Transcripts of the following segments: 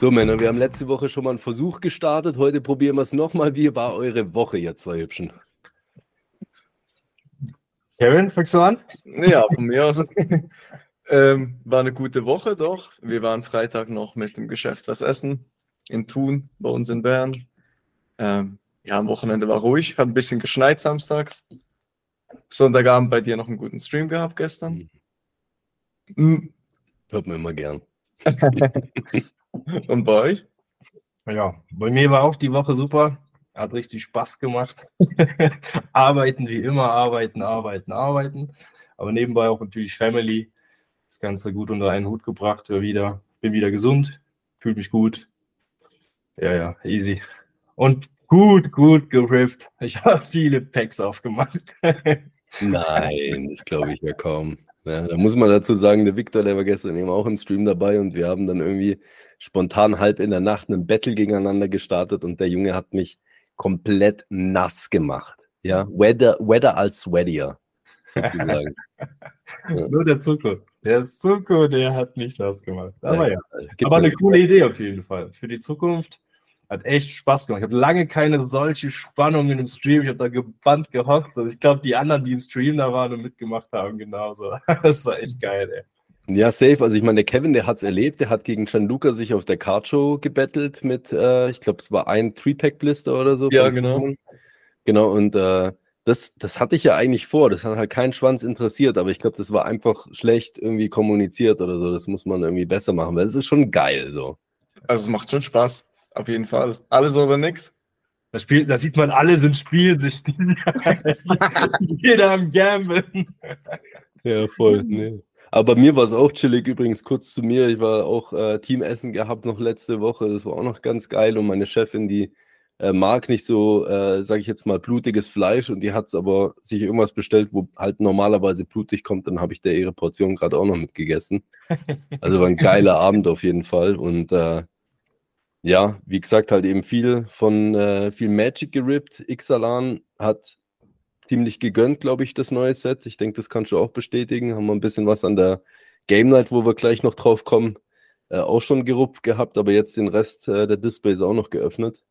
So, Männer, wir haben letzte Woche schon mal einen Versuch gestartet. Heute probieren wir es nochmal. Wie war eure Woche, ihr zwei Hübschen? Kevin, fängst du an? Ja, von mir aus. ähm, war eine gute Woche, doch. Wir waren Freitag noch mit dem Geschäft was essen in Thun, bei uns in Bern. Ähm, ja, am Wochenende war ruhig, hat ein bisschen geschneit samstags. Sonntagabend bei dir noch einen guten Stream gehabt gestern. Mhm. Hört man immer gern. Und bei euch? Ja, bei mir war auch die Woche super. Hat richtig Spaß gemacht. arbeiten wie immer, arbeiten, arbeiten, arbeiten. Aber nebenbei auch natürlich Family. Das Ganze gut unter einen Hut gebracht. Wieder, bin wieder gesund, fühle mich gut. Ja, ja, easy. Und gut, gut gerippt. Ich habe viele Packs aufgemacht. Nein, das glaube ich ja kaum. Ja, da muss man dazu sagen, der Victor, der war gestern eben auch im Stream dabei und wir haben dann irgendwie spontan halb in der Nacht einen Battle gegeneinander gestartet und der Junge hat mich komplett nass gemacht. Ja, weather, weather als sweatier, sozusagen. ja. Nur der Zucker. Der Zucker, der hat mich nass gemacht. Aber ja, ja. aber eine coole Idee auf jeden Fall. Für die Zukunft hat echt Spaß gemacht. Ich habe lange keine solche Spannungen im Stream. Ich habe da gebannt gehockt. Also ich glaube, die anderen, die im Stream da waren und mitgemacht haben, genauso. Das war echt geil, ey. Ja, safe. Also ich meine, der Kevin, der hat es erlebt. Der hat gegen Gianluca sich auf der Card Show gebettelt mit, äh, ich glaube, es war ein Three-Pack-Blister oder so. Ja, genau. Genau, und äh, das, das hatte ich ja eigentlich vor. Das hat halt keinen Schwanz interessiert, aber ich glaube, das war einfach schlecht irgendwie kommuniziert oder so. Das muss man irgendwie besser machen, weil es ist schon geil so. Also es macht schon Spaß. Auf jeden Fall. Alles oder nix. Das Spiel, da sieht man, alle sind spielsüchtig. Jeder am Gamblen. Ja, voll. Nee. Aber bei mir war es auch chillig, übrigens kurz zu mir. Ich war auch äh, Teamessen gehabt noch letzte Woche. Das war auch noch ganz geil. Und meine Chefin, die äh, mag nicht so, äh, sage ich jetzt mal, blutiges Fleisch. Und die hat es aber sich irgendwas bestellt, wo halt normalerweise blutig kommt. Dann habe ich der ihre Portion gerade auch noch mitgegessen. Also war ein geiler Abend auf jeden Fall. Und äh, ja, wie gesagt, halt eben viel von äh, viel Magic gerippt. Ixalan hat ziemlich gegönnt, glaube ich, das neue Set. Ich denke, das kannst du auch bestätigen. Haben wir ein bisschen was an der Game Night, wo wir gleich noch drauf kommen, äh, auch schon gerupft gehabt, aber jetzt den Rest äh, der Displays auch noch geöffnet.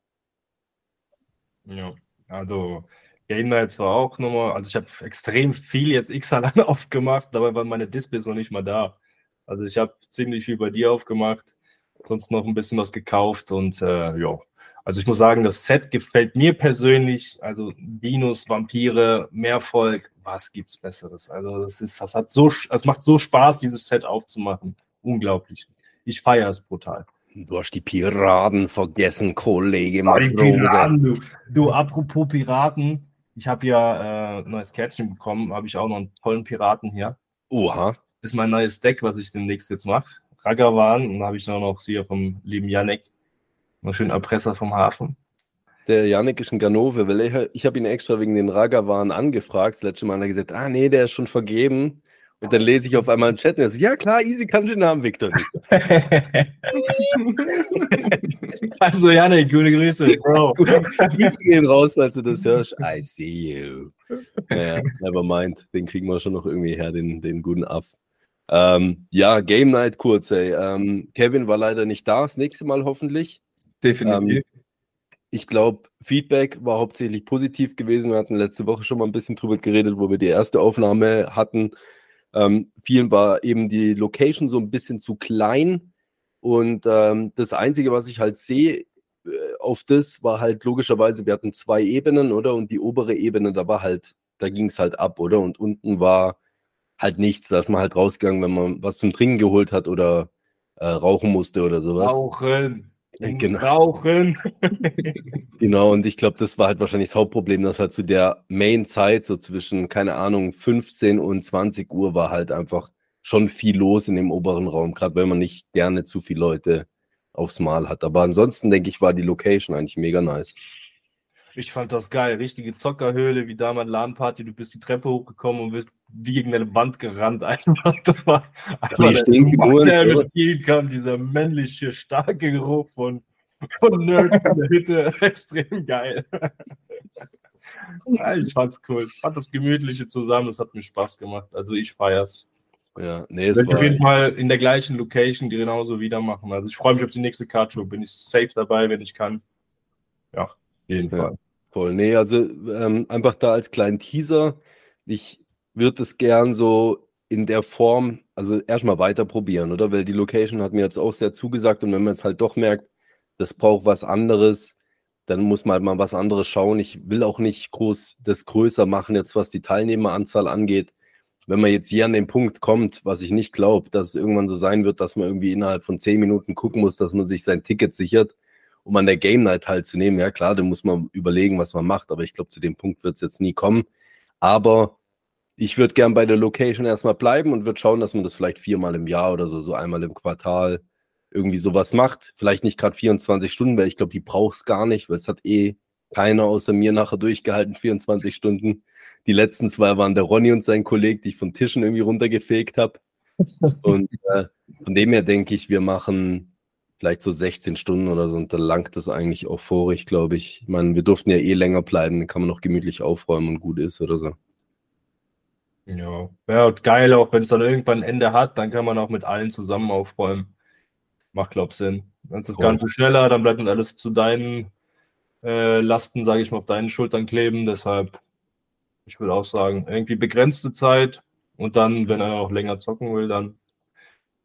Ja, also Game Nights war auch nochmal, also ich habe extrem viel jetzt Xalan aufgemacht, dabei waren meine Displays noch nicht mal da. Also ich habe ziemlich viel bei dir aufgemacht sonst noch ein bisschen was gekauft und äh, ja. Also ich muss sagen, das Set gefällt mir persönlich. Also Venus, Vampire, Mehrvolk, was gibt's Besseres? Also das ist, das hat so, es macht so Spaß, dieses Set aufzumachen. Unglaublich. Ich feiere es brutal. Du hast die Piraten vergessen, Kollege. Oh, die Piraten, du. du, apropos Piraten, ich habe ja äh, ein neues Kärtchen bekommen, habe ich auch noch einen tollen Piraten hier. Oha. Ist mein neues Deck, was ich demnächst jetzt mache. Ragavan. Und dann habe ich dann noch hier vom lieben Yannick, einen schönen Erpresser vom Hafen. Der Yannick ist ein Ganove, weil ich, ich habe ihn extra wegen den Ragavan angefragt. Das letzte Mal hat er gesagt, ah nee, der ist schon vergeben. Und dann lese ich auf einmal einen Chat und er sagt, ja klar, easy kann ich den haben, Victor. also Janik, gute Grüße, Bro. Grüße gehen raus, falls du das hörst. I see you. Naja, never mind. Den kriegen wir schon noch irgendwie her, den, den guten Aff. Ähm, ja, Game Night kurz, ey. Ähm, Kevin war leider nicht da, das nächste Mal hoffentlich. Definitiv. Ähm, ich glaube, Feedback war hauptsächlich positiv gewesen. Wir hatten letzte Woche schon mal ein bisschen drüber geredet, wo wir die erste Aufnahme hatten. Ähm, vielen war eben die Location so ein bisschen zu klein. Und ähm, das Einzige, was ich halt sehe äh, auf das, war halt logischerweise, wir hatten zwei Ebenen, oder? Und die obere Ebene, da war halt, da ging es halt ab, oder? Und unten war halt nichts. Da ist man halt rausgegangen, wenn man was zum Trinken geholt hat oder äh, rauchen musste oder sowas. Rauchen. Genau. Rauchen. genau, und ich glaube, das war halt wahrscheinlich das Hauptproblem, dass halt zu der Main-Zeit, so zwischen, keine Ahnung, 15 und 20 Uhr, war halt einfach schon viel los in dem oberen Raum, gerade wenn man nicht gerne zu viele Leute aufs Mal hat. Aber ansonsten, denke ich, war die Location eigentlich mega nice. Ich fand das geil. Richtige Zockerhöhle, wie damals LAN-Party. Du bist die Treppe hochgekommen und bist wie gegen eine Wand gerannt. Einfach, das war einfach der, Mann, der mit ihm kam, dieser männliche, starke Geruch von, von Nerd in der Hütte. Extrem geil. ja, ich fand's cool. Ich fand das Gemütliche zusammen. Es hat mir Spaß gemacht. Also ich feier's. Ja, nee, es war auf jeden Fall in der gleichen Location die genauso wieder machen. Also ich freue mich auf die nächste Card Show. Bin ich safe dabei, wenn ich kann. Ja, auf jeden ja, Fall. Voll. Nee, also ähm, einfach da als kleinen Teaser. Ich würde es gern so in der Form, also erstmal weiter probieren, oder? Weil die Location hat mir jetzt auch sehr zugesagt und wenn man jetzt halt doch merkt, das braucht was anderes, dann muss man halt mal was anderes schauen. Ich will auch nicht groß das größer machen, jetzt was die Teilnehmeranzahl angeht. Wenn man jetzt hier an den Punkt kommt, was ich nicht glaube, dass es irgendwann so sein wird, dass man irgendwie innerhalb von zehn Minuten gucken muss, dass man sich sein Ticket sichert, um an der Game Night teilzunehmen. Ja klar, da muss man überlegen, was man macht, aber ich glaube, zu dem Punkt wird es jetzt nie kommen. Aber ich würde gern bei der Location erstmal bleiben und würde schauen, dass man das vielleicht viermal im Jahr oder so, so einmal im Quartal irgendwie sowas macht. Vielleicht nicht gerade 24 Stunden, weil ich glaube, die braucht es gar nicht, weil es hat eh keiner außer mir nachher durchgehalten, 24 Stunden. Die letzten zwei waren der Ronny und sein Kollege, die ich von Tischen irgendwie runtergefegt habe. Und äh, von dem her denke ich, wir machen vielleicht so 16 Stunden oder so und dann langt das eigentlich auch vorig, glaube ich. Ich meine, wir durften ja eh länger bleiben, dann kann man noch gemütlich aufräumen und gut ist oder so. Ja, ja geil, auch wenn es dann irgendwann ein Ende hat, dann kann man auch mit allen zusammen aufräumen. Macht, glaube ich, Sinn. Dann ist das cool. Ganze schneller, dann bleibt dann alles zu deinen äh, Lasten, sage ich mal, auf deinen Schultern kleben. Deshalb, ich würde auch sagen, irgendwie begrenzte Zeit und dann, wenn er auch länger zocken will, dann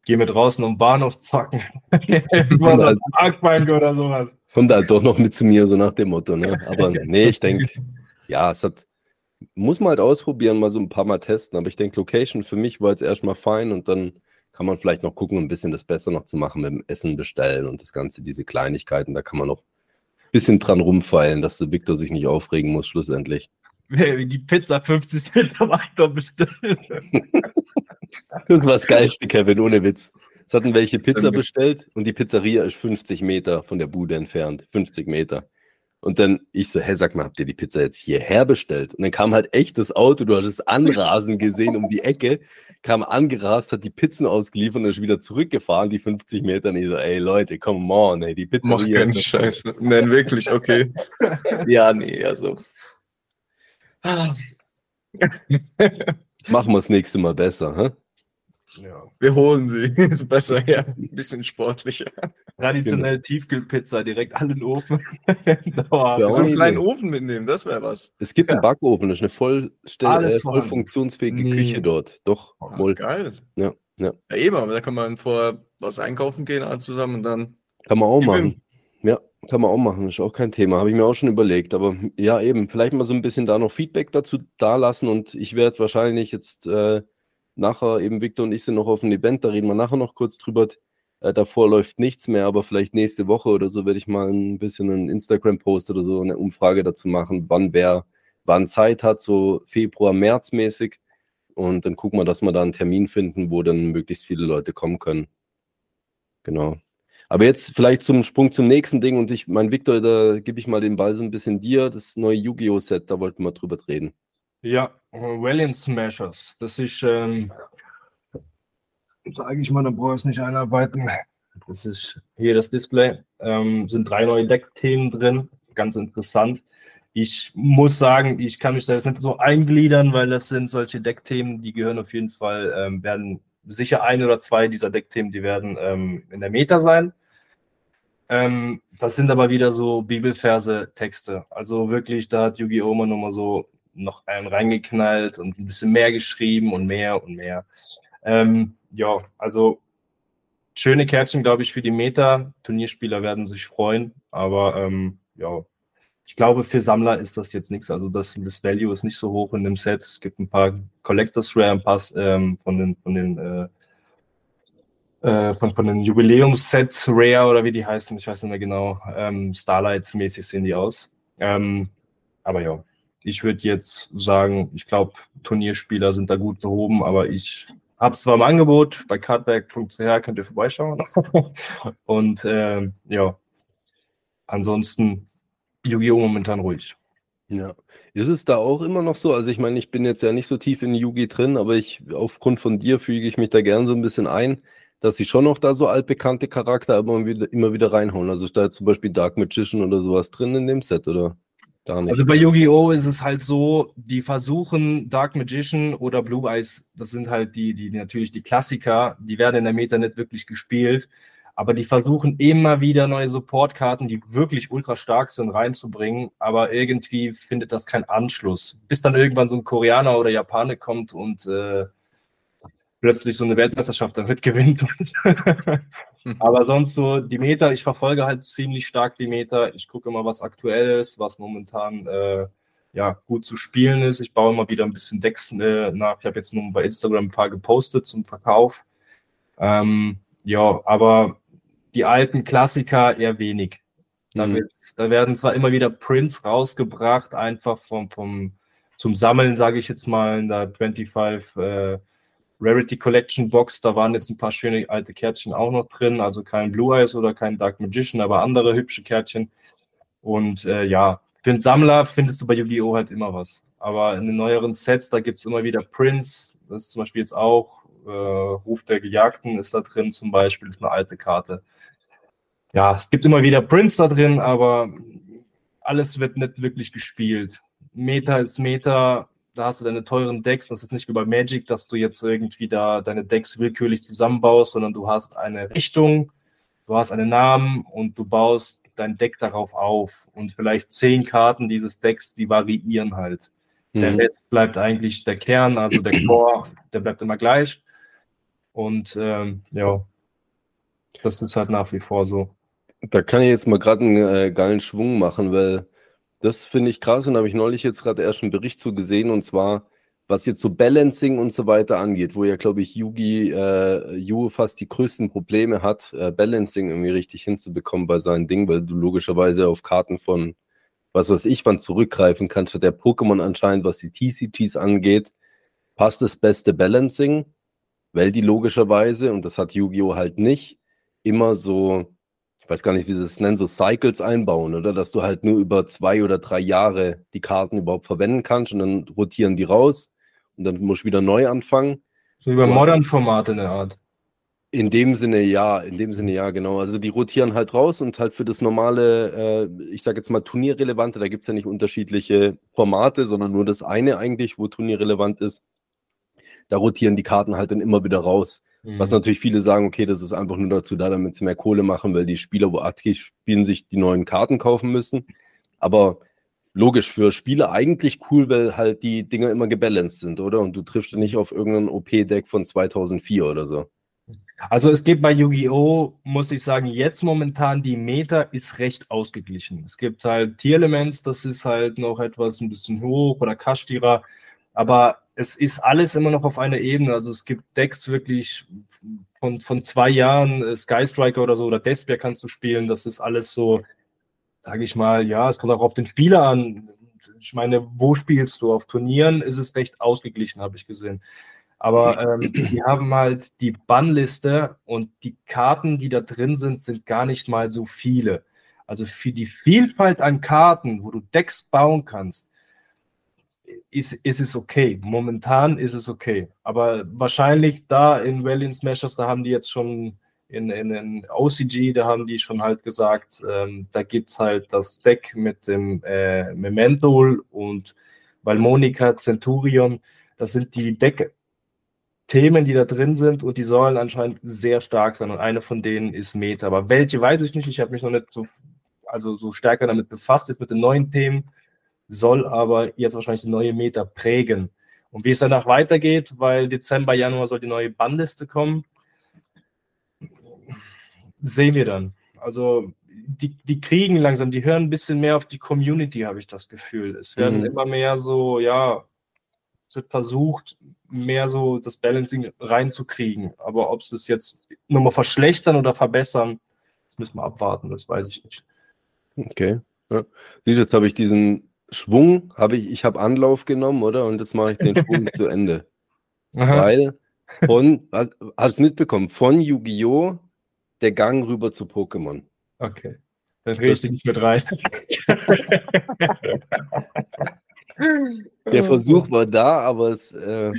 geh mit draußen um Bahnhof zocken. halt, Parkbank oder sowas. Kommt halt doch noch mit zu mir, so nach dem Motto. Ne? Aber nee, ich denke, ja, es hat, muss man halt ausprobieren, mal so ein paar Mal testen. Aber ich denke, Location für mich war jetzt erstmal fein und dann kann man vielleicht noch gucken, ein bisschen das besser noch zu machen mit dem Essen bestellen und das Ganze, diese Kleinigkeiten. Da kann man noch ein bisschen dran rumfeilen, dass der Victor sich nicht aufregen muss, schlussendlich. Die Pizza 50 Cent am Victor bestellen. Das war das Geilste, Kevin, ohne Witz. Es hatten welche Pizza bestellt und die Pizzeria ist 50 Meter von der Bude entfernt. 50 Meter. Und dann ich so, hä, sag mal, habt ihr die Pizza jetzt hierher bestellt? Und dann kam halt echt das Auto, du hattest Anrasen gesehen um die Ecke, kam angerast, hat die Pizzen ausgeliefert und ist wieder zurückgefahren, die 50 Meter. Und ich so, ey Leute, come on, ey, die Pizza. Mach keinen Scheiße. Nein, wirklich, okay. ja, nee, also. Machen wir das nächste Mal besser, hä? Ja. Wir holen sie. Ist besser, ja. Ein bisschen sportlicher. Traditionell genau. Tiefkühlpizza, direkt an den Ofen. so einen kleinen Ofen mitnehmen, das wäre was. Es gibt ja. einen Backofen, das ist eine vollstell äh, voll funktionsfähige nee. Küche dort. Doch, oh, voll. Geil. Ja, ja. Ja, eben, aber da kann man vorher was einkaufen gehen alle zusammen und dann. Kann man auch machen. Ja, kann man auch machen, ist auch kein Thema. Habe ich mir auch schon überlegt. Aber ja, eben, vielleicht mal so ein bisschen da noch Feedback dazu da lassen und ich werde wahrscheinlich jetzt. Äh, nachher eben Victor und ich sind noch auf dem Event, da reden wir nachher noch kurz drüber. Äh, davor läuft nichts mehr, aber vielleicht nächste Woche oder so werde ich mal ein bisschen einen Instagram-Post oder so eine Umfrage dazu machen, wann wer wann Zeit hat, so Februar, März mäßig. Und dann gucken wir, dass wir da einen Termin finden, wo dann möglichst viele Leute kommen können. Genau. Aber jetzt vielleicht zum Sprung zum nächsten Ding und ich, mein Victor, da gebe ich mal den Ball so ein bisschen dir, das neue Yu-Gi-Oh! Set, da wollten wir drüber reden. Ja, Valiant Smashers. Das ist, ähm, sage ich mal, da brauche ich es nicht einarbeiten. Das ist hier das Display. Ähm, sind drei neue Deckthemen drin. Ganz interessant. Ich muss sagen, ich kann mich da nicht so eingliedern, weil das sind solche Deckthemen, die gehören auf jeden Fall, ähm, werden sicher ein oder zwei dieser Deckthemen, die werden ähm, in der Meta sein. Ähm, das sind aber wieder so Bibelverse, Texte. Also wirklich, da hat Yu-Gi-Oh! immer nochmal so noch einen reingeknallt und ein bisschen mehr geschrieben und mehr und mehr. Ähm, ja, also schöne Kärtchen, glaube ich, für die Meta. Turnierspieler werden sich freuen, aber ähm, ja, ich glaube, für Sammler ist das jetzt nichts. Also das, das Value ist nicht so hoch in dem Set. Es gibt ein paar Collectors Rare, ein paar ähm, von den, von den äh, äh, von, von den Jubiläumssets Rare oder wie die heißen, ich weiß nicht mehr genau. Ähm, Starlights-mäßig sehen die aus. Ähm, aber ja, ich würde jetzt sagen, ich glaube, Turnierspieler sind da gut behoben, aber ich habe es zwar im Angebot, bei cardback.ch könnt ihr vorbeischauen. Und äh, ja, ansonsten Yu-Gi-Oh! momentan ruhig. Ja. Ist es da auch immer noch so? Also ich meine, ich bin jetzt ja nicht so tief in Yugi drin, aber ich, aufgrund von dir füge ich mich da gern so ein bisschen ein, dass sie schon noch da so altbekannte Charakter immer wieder, immer wieder reinhauen. Also ist da zum Beispiel Dark Magician oder sowas drin in dem Set, oder? Gar nicht. Also bei Yu-Gi-Oh! ist es halt so, die versuchen Dark Magician oder Blue Eyes, das sind halt die, die natürlich die Klassiker, die werden in der Meta nicht wirklich gespielt, aber die versuchen immer wieder neue Supportkarten, die wirklich ultra stark sind, reinzubringen, aber irgendwie findet das keinen Anschluss. Bis dann irgendwann so ein Koreaner oder Japaner kommt und äh, plötzlich so eine Weltmeisterschaft damit gewinnt. Aber sonst so die Meter, ich verfolge halt ziemlich stark die Meter. Ich gucke immer, was aktuell ist, was momentan äh, ja, gut zu spielen ist. Ich baue immer wieder ein bisschen Decks äh, nach. Ich habe jetzt nur bei Instagram ein paar gepostet zum Verkauf. Ähm, ja, aber die alten Klassiker eher wenig. Da, mhm. wird, da, werden zwar immer wieder Prints rausgebracht, einfach vom, vom zum Sammeln, sage ich jetzt mal, in der 25 äh, Rarity Collection Box, da waren jetzt ein paar schöne alte Kärtchen auch noch drin, also kein Blue Eyes oder kein Dark Magician, aber andere hübsche Kärtchen. Und äh, ja, für einen Sammler findest du bei Yu-Gi-Oh! halt immer was. Aber in den neueren Sets, da gibt es immer wieder Prints, das ist zum Beispiel jetzt auch äh, Ruf der Gejagten ist da drin zum Beispiel, ist eine alte Karte. Ja, es gibt immer wieder Prints da drin, aber alles wird nicht wirklich gespielt. Meta ist Meta, da hast du deine teuren Decks. Das ist nicht wie bei Magic, dass du jetzt irgendwie da deine Decks willkürlich zusammenbaust, sondern du hast eine Richtung, du hast einen Namen und du baust dein Deck darauf auf. Und vielleicht zehn Karten dieses Decks, die variieren halt. Mhm. Der Rest bleibt eigentlich der Kern, also der Core, der bleibt immer gleich. Und ähm, ja, das ist halt nach wie vor so. Da kann ich jetzt mal gerade einen äh, geilen Schwung machen, weil das finde ich krass und habe ich neulich jetzt gerade erst einen Bericht zu gesehen und zwar, was jetzt so Balancing und so weiter angeht, wo ja, glaube ich, Yugi, äh, Yu fast die größten Probleme hat, äh, Balancing irgendwie richtig hinzubekommen bei seinen Dingen, weil du logischerweise auf Karten von was weiß ich wann zurückgreifen kannst, statt der Pokémon anscheinend, was die TCGs angeht, passt das beste Balancing, weil die logischerweise, und das hat Yu-Gi-Oh! halt nicht, immer so ich weiß gar nicht, wie sie das nennen, so Cycles einbauen, oder? Dass du halt nur über zwei oder drei Jahre die Karten überhaupt verwenden kannst und dann rotieren die raus und dann musst du wieder neu anfangen. So über Modern-Formate in der Art. In dem Sinne ja, in dem Sinne ja, genau. Also die rotieren halt raus und halt für das normale, äh, ich sage jetzt mal Turnierrelevante, da gibt es ja nicht unterschiedliche Formate, sondern nur das eine eigentlich, wo turnierrelevant ist. Da rotieren die Karten halt dann immer wieder raus. Mhm. Was natürlich viele sagen, okay, das ist einfach nur dazu da, damit sie mehr Kohle machen, weil die Spieler, wo aktiv spielen, sich die neuen Karten kaufen müssen. Aber logisch für Spieler eigentlich cool, weil halt die Dinger immer gebalanced sind, oder? Und du triffst nicht auf irgendein OP-Deck von 2004 oder so. Also es gibt bei Yu-Gi-Oh, muss ich sagen, jetzt momentan die Meta ist recht ausgeglichen. Es gibt halt Tier-Elements, das ist halt noch etwas ein bisschen hoch oder Kashtira, aber es ist alles immer noch auf einer Ebene. Also es gibt Decks wirklich von, von zwei Jahren, äh, Sky Striker oder so, oder Despia kannst du spielen. Das ist alles so, sage ich mal, ja, es kommt auch auf den Spieler an. Ich meine, wo spielst du? Auf Turnieren ist es recht ausgeglichen, habe ich gesehen. Aber ähm, die haben halt die Bannliste und die Karten, die da drin sind, sind gar nicht mal so viele. Also für die Vielfalt an Karten, wo du Decks bauen kannst, ist, ist es okay. Momentan ist es okay. Aber wahrscheinlich da in Valiant Smashers, da haben die jetzt schon in, in, in OCG, da haben die schon halt gesagt, ähm, da gibt es halt das Deck mit dem äh, Memento und Valmonica Centurion. Das sind die Deck-Themen, die da drin sind und die sollen anscheinend sehr stark sein. Und eine von denen ist Meta. Aber welche weiß ich nicht. Ich habe mich noch nicht so, also so stärker damit befasst, jetzt mit den neuen Themen soll aber jetzt wahrscheinlich die neue Meta prägen. Und wie es danach weitergeht, weil Dezember, Januar soll die neue Bannliste kommen, sehen wir dann. Also die, die kriegen langsam, die hören ein bisschen mehr auf die Community, habe ich das Gefühl. Es werden mhm. immer mehr so, ja, es wird versucht, mehr so das Balancing reinzukriegen. Aber ob sie es jetzt nochmal verschlechtern oder verbessern, das müssen wir abwarten, das weiß ich nicht. Okay. Ja. Jetzt habe ich diesen Schwung habe ich, ich habe Anlauf genommen, oder? Und jetzt mache ich den Schwung zu Ende. Aha. Weil von, hast du es mitbekommen, von Yu-Gi-Oh! der Gang rüber zu Pokémon. Okay. Dann drehst du nicht mit rein. der Versuch war da, aber es. Äh,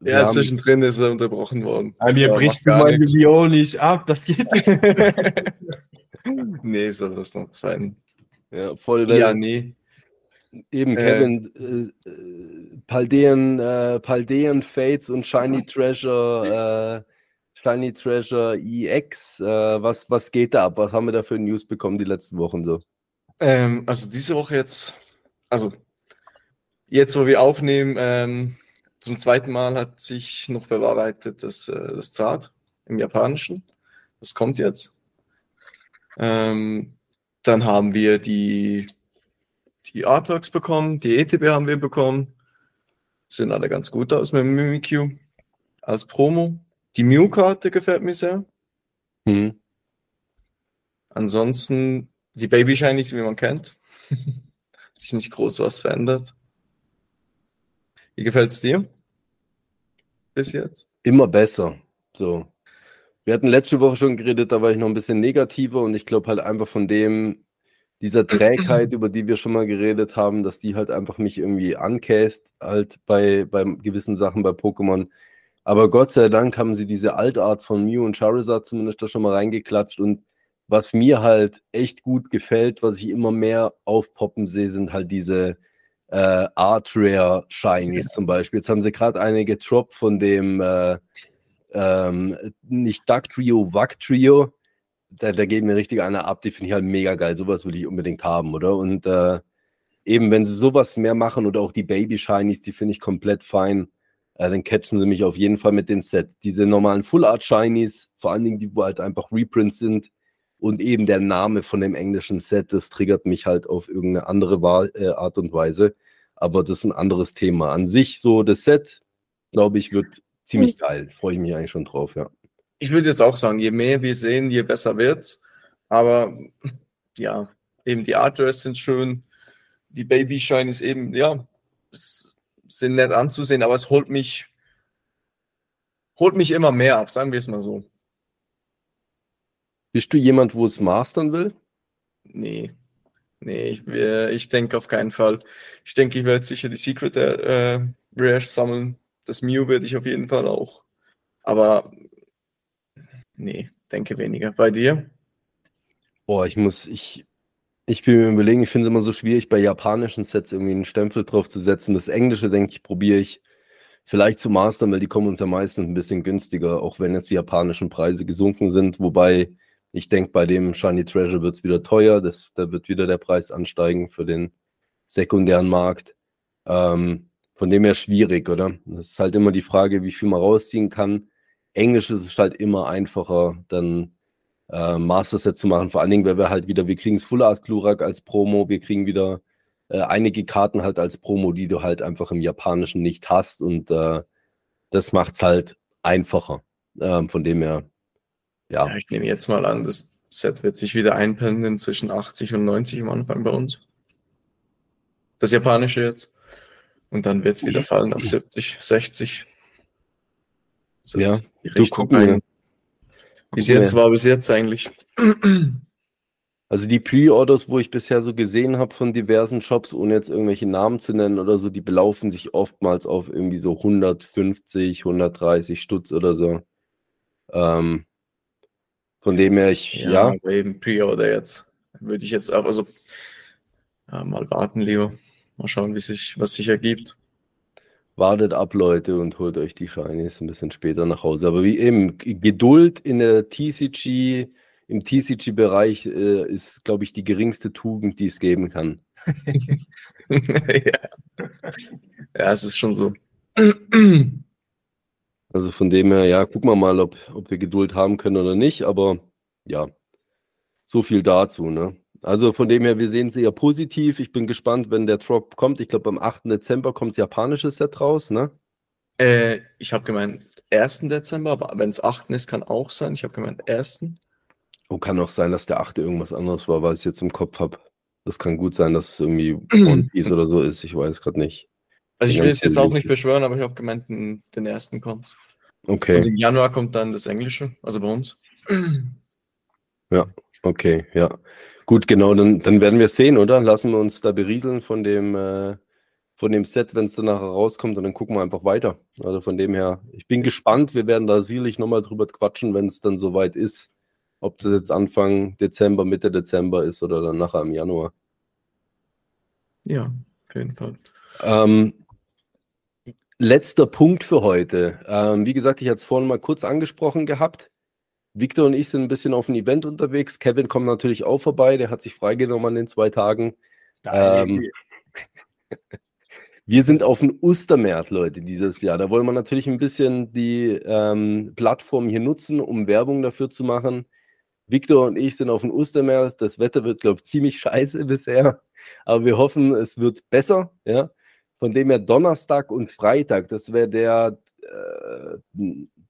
ja, zwischendrin ist er unterbrochen worden. Bei mir brichst du mein Yu-Gi-Oh! nicht ab, das geht nicht. nee, soll das noch sein. Ja, voll. Ja, nee. Eben, Äh, Kevin, äh, äh, Paldean, äh, Paldean Fates und Shiny Treasure, äh, Shiny Treasure EX, äh, was, was geht da ab? Was haben wir da für News bekommen die letzten Wochen so? Ähm, also diese Woche jetzt, also jetzt, wo wir aufnehmen, ähm, zum zweiten Mal hat sich noch bewahrheitet, dass das Zart im Japanischen. Das kommt jetzt. Ähm, dann haben wir die, die Artworks bekommen, die ETB haben wir bekommen. Sehen alle ganz gut aus mit dem Mimikyu als Promo. Die Mew-Karte gefällt mir sehr. Hm. Ansonsten die Baby Shinies, wie man kennt. Hat sich nicht groß was verändert. Wie gefällt's dir? Bis jetzt? Immer besser. So. Wir hatten letzte Woche schon geredet, da war ich noch ein bisschen negativer und ich glaube halt einfach von dem, dieser Trägheit, über die wir schon mal geredet haben, dass die halt einfach mich irgendwie ankäst, halt bei, bei gewissen Sachen bei Pokémon. Aber Gott sei Dank haben sie diese Altarts von Mew und Charizard zumindest da schon mal reingeklatscht und was mir halt echt gut gefällt, was ich immer mehr aufpoppen sehe, sind halt diese äh, Art Rare Shinies zum Beispiel. Jetzt haben sie gerade eine getroppt von dem äh, ähm, nicht Duck Trio, Wack Trio. Da, da geht mir richtig einer ab, die finde ich halt mega geil. Sowas will ich unbedingt haben, oder? Und äh, eben, wenn sie sowas mehr machen oder auch die Baby Shinies, die finde ich komplett fein, äh, dann catchen sie mich auf jeden Fall mit den Set. Diese normalen Full Art Shinies, vor allen Dingen die, wo halt einfach Reprints sind und eben der Name von dem englischen Set, das triggert mich halt auf irgendeine andere Wahl, äh, Art und Weise. Aber das ist ein anderes Thema. An sich so das Set, glaube ich, wird ziemlich geil. Freue ich mich eigentlich schon drauf, ja. Ich würde jetzt auch sagen, je mehr wir sehen, je besser wird's. Aber ja, eben die Artworks sind schön. Die Baby Shinies eben, ja, sind nett anzusehen, aber es holt mich, holt mich immer mehr ab, sagen wir es mal so. Bist du jemand, wo es mastern will? Nee. Nee, ich, ich denke auf keinen Fall. Ich denke, ich werde sicher die Secret äh, Rares sammeln. Das Mew werde ich auf jeden Fall auch. Aber nee, denke weniger. Bei dir? Boah, ich muss, ich, ich bin mir überlegen, ich finde es immer so schwierig, bei japanischen Sets irgendwie einen Stempel drauf zu setzen. Das Englische, denke ich, probiere ich vielleicht zu mastern, weil die kommen uns ja meistens ein bisschen günstiger, auch wenn jetzt die japanischen Preise gesunken sind. Wobei ich denke, bei dem Shiny Treasure wird es wieder teuer. Das, da wird wieder der Preis ansteigen für den sekundären Markt. Ähm, von dem her schwierig, oder? Das ist halt immer die Frage, wie viel man rausziehen kann. Englisch ist es halt immer einfacher, dann äh, Master Set zu machen. Vor allen Dingen, weil wir halt wieder, wir kriegen das Full Art Glurak als Promo, wir kriegen wieder äh, einige Karten halt als Promo, die du halt einfach im Japanischen nicht hast und äh, das macht es halt einfacher. Ähm, von dem her, ja. Ja, ich nehme jetzt mal an, das Set wird sich wieder einpendeln zwischen 80 und 90 am Anfang bei uns. Das japanische jetzt. Und dann wird es wieder fallen auf 70, 60. So Ja, du gucken wir. ein. Wie es Gucken jetzt war, bis jetzt eigentlich. Also die Pre-Orders, wo ich bisher so gesehen habe von diversen Shops, ohne jetzt irgendwelche Namen zu nennen oder so, die belaufen sich oftmals auf irgendwie so 150, 130 Stutz oder so. Ähm, von dem her, ich, ja, aber eben Pre-Order jetzt. Würde ich jetzt auch, also ja, mal warten, lieber. Mal schauen, wie sich, was sich ergibt. Wartet ab, Leute, und holt euch die Shinies ein bisschen später nach Hause. Aber wie eben, Geduld in der TCG, im TCG-Bereich äh, ist, glaube ich, die geringste Tugend, die es geben kann. ja. ja, es ist schon so. Also von dem her, ja, gucken wir mal, ob, ob wir Geduld haben können oder nicht. Aber ja, so viel dazu. Ne? Also von dem her, wir sehen es eher positiv. Ich bin gespannt, wenn der Drop kommt. Ich glaube, am 8. Dezember kommt das japanische Set raus. Ne? Äh, ich habe gemeint 1. Dezember, aber wenn es 8. ist, kann auch sein. Ich habe gemeint 1. Und kann auch sein, dass der 8. irgendwas anderes war, was ich jetzt im Kopf habe. Das kann gut sein, dass es irgendwie One Piece oder so ist. Ich weiß gerade nicht. Also ich Ja, will es jetzt auch nicht beschwören, aber ich habe gemeint, den, den ersten kommt. Und Okay, im Januar kommt dann das Englische, also bei uns. okay, ja. Gut, genau, dann, dann werden wir es sehen, oder? Lassen wir uns da berieseln von dem, äh, von dem Set, wenn es dann nachher rauskommt und dann gucken wir einfach weiter. Also von dem her, ich bin gespannt. Wir werden da sicherlich nochmal drüber quatschen, wenn es dann soweit ist. Ob das jetzt Anfang Dezember, Mitte Dezember ist oder dann nachher im Januar. Ja. Auf jeden Fall. Ähm, letzter Punkt für heute. Ähm, wie gesagt, ich hatte es vorhin mal kurz angesprochen gehabt. Victor und ich sind ein bisschen auf ein Event unterwegs. Kevin kommt natürlich auch vorbei. Der hat sich freigenommen an den zwei Tagen. Ähm, wir sind auf dem Ostermärt, Leute, dieses Jahr. Da wollen wir natürlich ein bisschen die ähm, Plattform hier nutzen, um Werbung dafür zu machen. Victor und ich sind auf dem Ostermärt. Das Wetter wird, glaube ich, ziemlich scheiße bisher. Aber wir hoffen, es wird besser. Ja? Von dem her Donnerstag und Freitag, das wäre der äh,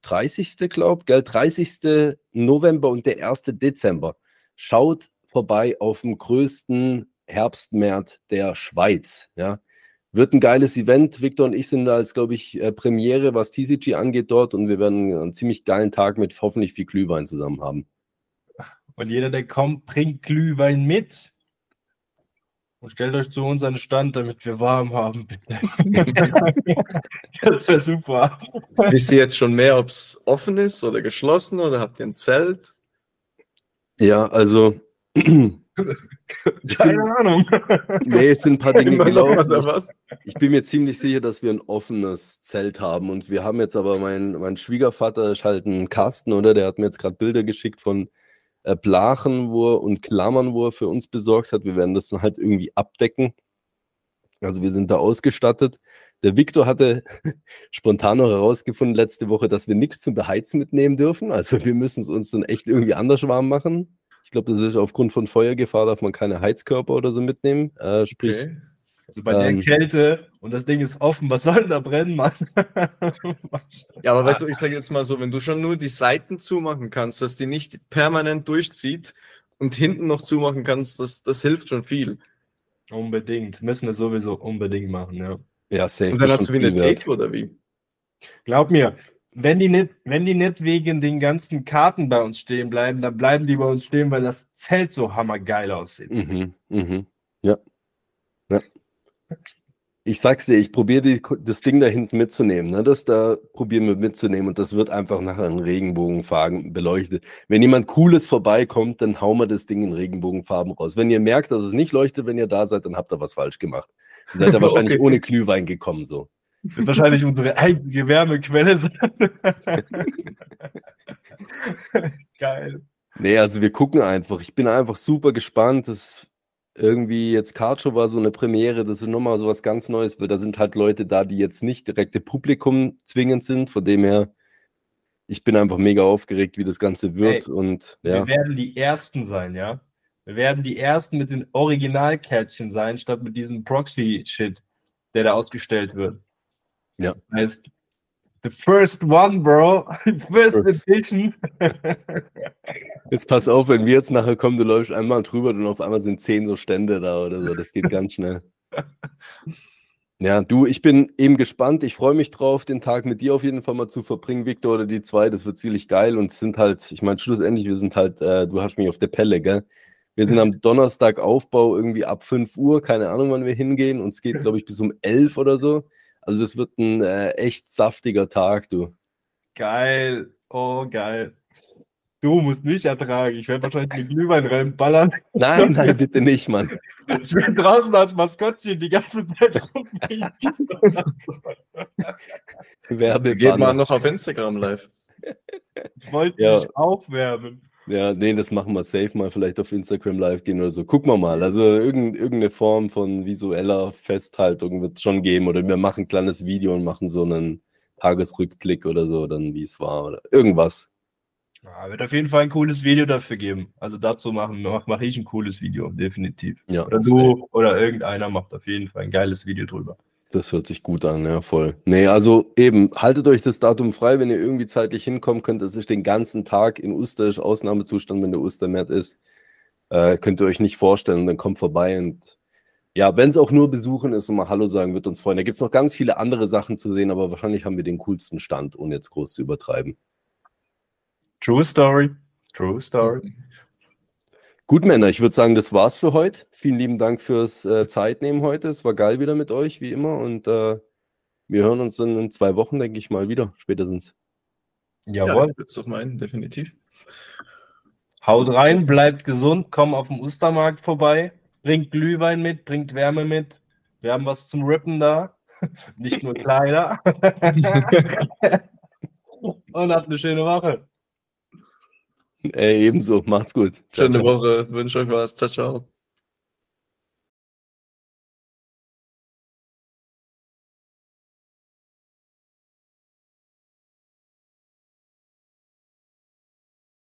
30. glaube ich, 30. November und der 1. Dezember. Schaut vorbei auf dem größten Herbstmärt der Schweiz. Ja. Wird ein geiles Event. Victor und ich sind da als, glaube ich, äh, Premiere, was TCG angeht dort und wir werden einen ziemlich geilen Tag mit hoffentlich viel Glühwein zusammen haben. Und jeder, der kommt, bringt Glühwein mit. Und stellt euch zu uns an den Stand, damit wir warm haben, bitte. das wäre super. Wisst ihr jetzt schon mehr, ob es offen ist oder geschlossen oder habt ihr ein Zelt? Ja, also. Keine Ahnung. Nee, es sind ein paar Dinge gelaufen. Ich bin mir ziemlich sicher, dass wir ein offenes Zelt haben. Und wir haben jetzt aber, mein, mein Schwiegervater ist halt ein Carsten, oder? Der hat mir jetzt gerade Bilder geschickt von äh, Blachen wo er, und Klammern, wo er für uns besorgt hat. Wir werden das dann halt irgendwie abdecken. Also wir sind da ausgestattet. Der Victor hatte spontan noch herausgefunden letzte Woche, dass wir nichts zum Beheizen mitnehmen dürfen. Also wir müssen es uns dann echt irgendwie anders warm machen. Ich glaube, das ist aufgrund von Feuergefahr, darf man keine Heizkörper oder so mitnehmen. Äh, sprich, okay. Also bei ähm, der Kälte und das Ding ist offen, was soll denn da brennen, Mann? ja, aber weißt du, ich sage jetzt mal so, wenn du schon nur die Seiten zumachen kannst, dass die nicht permanent durchzieht und hinten noch zumachen kannst, das, das hilft schon viel. Unbedingt. Müssen wir sowieso unbedingt machen, ja. Ja, safe. Und dann hast du wie eine Theke oder wie? Glaub mir, wenn die, nicht, wenn die nicht wegen den ganzen Karten bei uns stehen bleiben, dann bleiben die bei uns stehen, weil das Zelt so hammergeil aussieht. Mhm, mhm. Ja. Ja. Ich sag's dir, ich probiere das Ding da hinten mitzunehmen. Ne? Das da probieren wir mitzunehmen und das wird einfach nachher in Regenbogenfarben beleuchtet. Wenn jemand Cooles vorbeikommt, dann hauen wir das Ding in Regenbogenfarben raus. Wenn ihr merkt, dass es nicht leuchtet, wenn ihr da seid, dann habt ihr was falsch gemacht. Dann seid ihr wahrscheinlich okay. ohne Glühwein gekommen so. Wahrscheinlich unsere einzige Wärmequelle Geil. Nee, also wir gucken einfach. Ich bin einfach super gespannt. Das irgendwie jetzt Carcho war so eine Premiere, das ist nochmal so was ganz Neues, weil da sind halt Leute da, die jetzt nicht direkte Publikum zwingend sind, von dem her, ich bin einfach mega aufgeregt, wie das Ganze wird hey, und ja. Wir werden die Ersten sein, ja? Wir werden die Ersten mit den Originalkärtchen sein, statt mit diesem Proxy-Shit, der da ausgestellt wird. Ja. Das heißt, The first one, bro. First, first. edition. Jetzt pass auf, wenn wir jetzt nachher kommen, du läufst einmal drüber und auf einmal sind zehn so Stände da oder so. Das geht ganz schnell. Ja, du, ich bin eben gespannt. Ich freue mich drauf, den Tag mit dir auf jeden Fall mal zu verbringen, Victor, oder die zwei. Das wird ziemlich geil und sind halt, ich meine, schlussendlich, wir sind halt, äh, du hast mich auf der Pelle, gell? Wir sind am Donnerstag Aufbau irgendwie ab 5 Uhr, keine Ahnung, wann wir hingehen. Und es geht, glaube ich, bis um 11 oder so. Also das wird ein äh, echt saftiger Tag, du. Geil. Oh, geil. Du musst mich ertragen. Ich werde wahrscheinlich den Glühwein reinballern. Nein, nein, bitte nicht, Mann. Ich bin draußen als Maskottchen die ganze Zeit rum. Werbe Geht mal noch auf Instagram live. Ich wollte ja. mich aufwärmen. Ja, nee, das machen wir safe mal vielleicht auf Instagram live gehen oder so. Gucken wir mal. Also irgendeine Form von visueller Festhaltung wird es schon geben. Oder wir machen ein kleines Video und machen so einen Tagesrückblick oder so, dann wie es war oder irgendwas. Ja, wird auf jeden Fall ein cooles Video dafür geben. Also dazu machen mache mach ich ein cooles Video, definitiv. Ja, oder du oder irgendeiner macht auf jeden Fall ein geiles Video drüber. Das hört sich gut an, ja, voll. Nee, also eben, haltet euch das Datum frei, wenn ihr irgendwie zeitlich hinkommen könnt. Das ist den ganzen Tag in Usterisch Ausnahmezustand, wenn der Ostermärt ist. Äh, könnt ihr euch nicht vorstellen, dann kommt vorbei und ja, wenn es auch nur besuchen ist und mal Hallo sagen, wird uns freuen. Da gibt es noch ganz viele andere Sachen zu sehen, aber wahrscheinlich haben wir den coolsten Stand, ohne jetzt groß zu übertreiben. True Story. True Story. Gut, Männer, ich würde sagen, das war's für heute. Vielen lieben Dank fürs äh, Zeitnehmen heute. Es war geil wieder mit euch, wie immer. Und äh, wir hören uns dann in zwei Wochen, denke ich mal, wieder, spätestens. Jawohl. Ja, ich doch meinen, definitiv. Haut rein, bleibt gesund, komm auf dem Ostermarkt vorbei, bringt Glühwein mit, bringt Wärme mit Wir haben was zum Rippen da. Nicht nur Kleider. Und habt eine schöne Woche. Ey, ebenso. Macht's gut. Schöne Woche. Wünsche euch was. Ciao, ciao.